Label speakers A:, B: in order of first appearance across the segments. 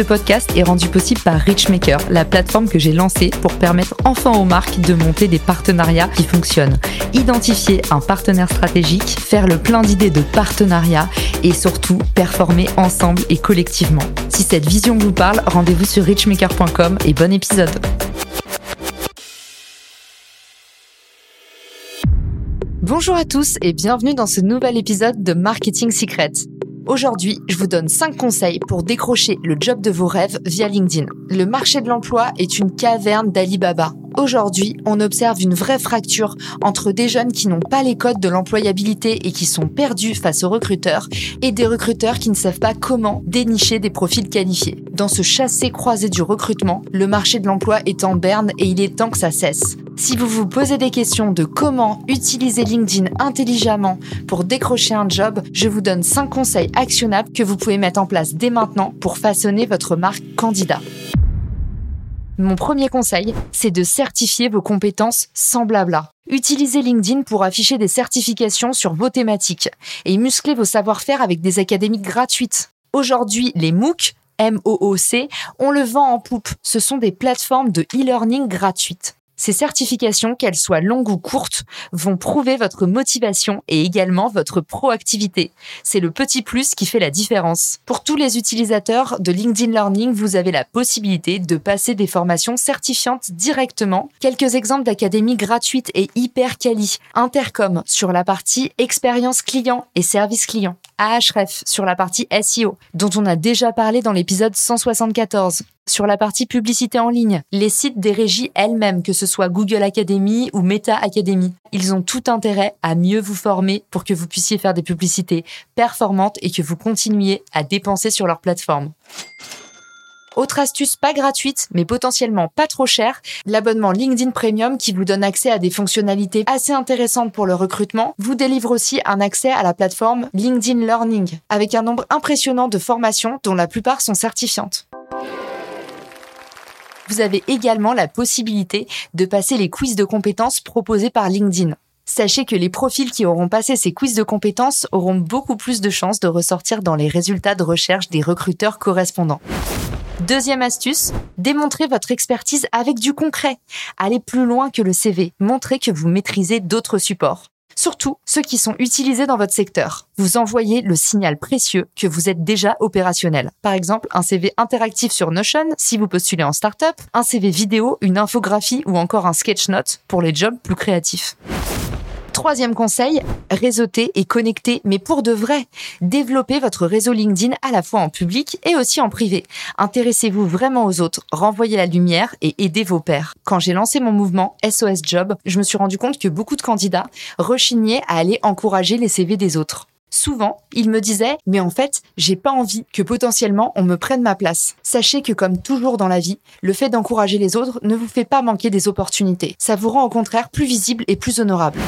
A: Ce podcast est rendu possible par Richmaker, la plateforme que j'ai lancée pour permettre enfin aux marques de monter des partenariats qui fonctionnent. Identifier un partenaire stratégique, faire le plein d'idées de partenariat et surtout performer ensemble et collectivement. Si cette vision vous parle, rendez-vous sur richmaker.com et bon épisode. Bonjour à tous et bienvenue dans ce nouvel épisode de Marketing Secret. Aujourd'hui, je vous donne 5 conseils pour décrocher le job de vos rêves via LinkedIn. Le marché de l'emploi est une caverne d'Alibaba. Aujourd'hui, on observe une vraie fracture entre des jeunes qui n'ont pas les codes de l'employabilité et qui sont perdus face aux recruteurs et des recruteurs qui ne savent pas comment dénicher des profils qualifiés. Dans ce chassé-croisé du recrutement, le marché de l'emploi est en berne et il est temps que ça cesse. Si vous vous posez des questions de comment utiliser LinkedIn intelligemment pour décrocher un job, je vous donne 5 conseils actionnables que vous pouvez mettre en place dès maintenant pour façonner votre marque candidat. Mon premier conseil, c'est de certifier vos compétences sans blabla. Utilisez LinkedIn pour afficher des certifications sur vos thématiques et muscler vos savoir-faire avec des académies gratuites. Aujourd'hui, les MOOC, M-O-O-C, on le vend en poupe. Ce sont des plateformes de e-learning gratuites. Ces certifications, qu'elles soient longues ou courtes, vont prouver votre motivation et également votre proactivité. C'est le petit plus qui fait la différence. Pour tous les utilisateurs de LinkedIn Learning, vous avez la possibilité de passer des formations certifiantes directement. Quelques exemples d'académies gratuites et hyper quali. Intercom sur la partie expérience client et service client. Ahref sur la partie SEO, dont on a déjà parlé dans l'épisode 174 sur la partie publicité en ligne, les sites des régies elles-mêmes, que ce soit Google Academy ou Meta Academy. Ils ont tout intérêt à mieux vous former pour que vous puissiez faire des publicités performantes et que vous continuiez à dépenser sur leur plateforme. Autre astuce pas gratuite, mais potentiellement pas trop chère, l'abonnement LinkedIn Premium qui vous donne accès à des fonctionnalités assez intéressantes pour le recrutement, vous délivre aussi un accès à la plateforme LinkedIn Learning, avec un nombre impressionnant de formations dont la plupart sont certifiantes vous avez également la possibilité de passer les quiz de compétences proposés par LinkedIn. Sachez que les profils qui auront passé ces quiz de compétences auront beaucoup plus de chances de ressortir dans les résultats de recherche des recruteurs correspondants. Deuxième astuce, démontrez votre expertise avec du concret. Allez plus loin que le CV. Montrez que vous maîtrisez d'autres supports surtout ceux qui sont utilisés dans votre secteur. Vous envoyez le signal précieux que vous êtes déjà opérationnel. Par exemple, un CV interactif sur Notion si vous postulez en startup, un CV vidéo, une infographie ou encore un sketch note pour les jobs plus créatifs. Troisième conseil, réseauter et connecter, mais pour de vrai. Développez votre réseau LinkedIn à la fois en public et aussi en privé. Intéressez-vous vraiment aux autres, renvoyez la lumière et aidez vos pairs. Quand j'ai lancé mon mouvement SOS Job, je me suis rendu compte que beaucoup de candidats rechignaient à aller encourager les CV des autres. Souvent, ils me disaient Mais en fait, j'ai pas envie que potentiellement on me prenne ma place. Sachez que, comme toujours dans la vie, le fait d'encourager les autres ne vous fait pas manquer des opportunités. Ça vous rend au contraire plus visible et plus honorable.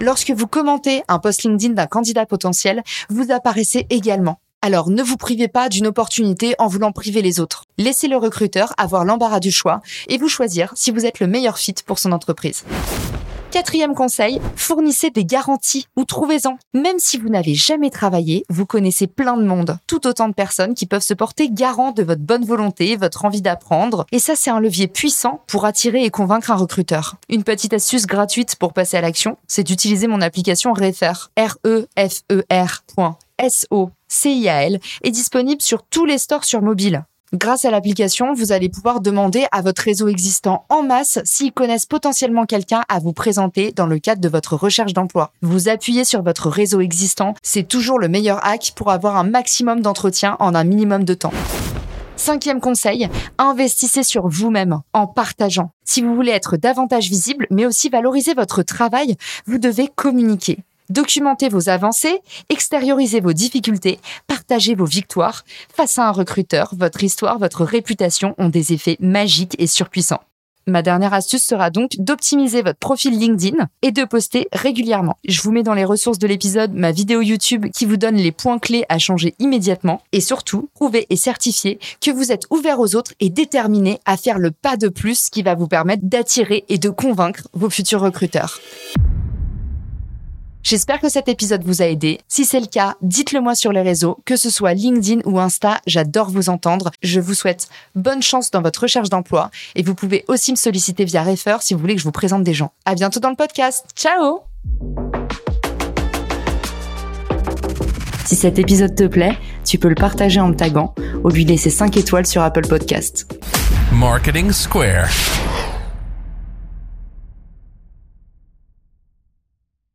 A: Lorsque vous commentez un post LinkedIn d'un candidat potentiel, vous apparaissez également. Alors ne vous privez pas d'une opportunité en voulant priver les autres. Laissez le recruteur avoir l'embarras du choix et vous choisir si vous êtes le meilleur fit pour son entreprise. Quatrième conseil, fournissez des garanties ou trouvez-en. Même si vous n'avez jamais travaillé, vous connaissez plein de monde, tout autant de personnes qui peuvent se porter garant de votre bonne volonté, votre envie d'apprendre. Et ça, c'est un levier puissant pour attirer et convaincre un recruteur. Une petite astuce gratuite pour passer à l'action, c'est d'utiliser mon application Refer, R-E-F-E-R. S-O-C-I-A-L, est disponible sur tous les stores sur mobile. Grâce à l'application, vous allez pouvoir demander à votre réseau existant en masse s'ils connaissent potentiellement quelqu'un à vous présenter dans le cadre de votre recherche d'emploi. Vous appuyez sur votre réseau existant, c'est toujours le meilleur hack pour avoir un maximum d'entretien en un minimum de temps. Cinquième conseil, investissez sur vous-même en partageant. Si vous voulez être davantage visible, mais aussi valoriser votre travail, vous devez communiquer. Documentez vos avancées, extériorisez vos difficultés, partagez vos victoires. Face à un recruteur, votre histoire, votre réputation ont des effets magiques et surpuissants. Ma dernière astuce sera donc d'optimiser votre profil LinkedIn et de poster régulièrement. Je vous mets dans les ressources de l'épisode ma vidéo YouTube qui vous donne les points clés à changer immédiatement et surtout, prouvez et certifiez que vous êtes ouvert aux autres et déterminé à faire le pas de plus qui va vous permettre d'attirer et de convaincre vos futurs recruteurs. J'espère que cet épisode vous a aidé. Si c'est le cas, dites-le moi sur les réseaux, que ce soit LinkedIn ou Insta, j'adore vous entendre. Je vous souhaite bonne chance dans votre recherche d'emploi et vous pouvez aussi me solliciter via Refer si vous voulez que je vous présente des gens. À bientôt dans le podcast. Ciao! Si cet épisode te plaît, tu peux le partager en me taguant ou lui laisser 5 étoiles sur Apple Podcast.
B: Marketing Square.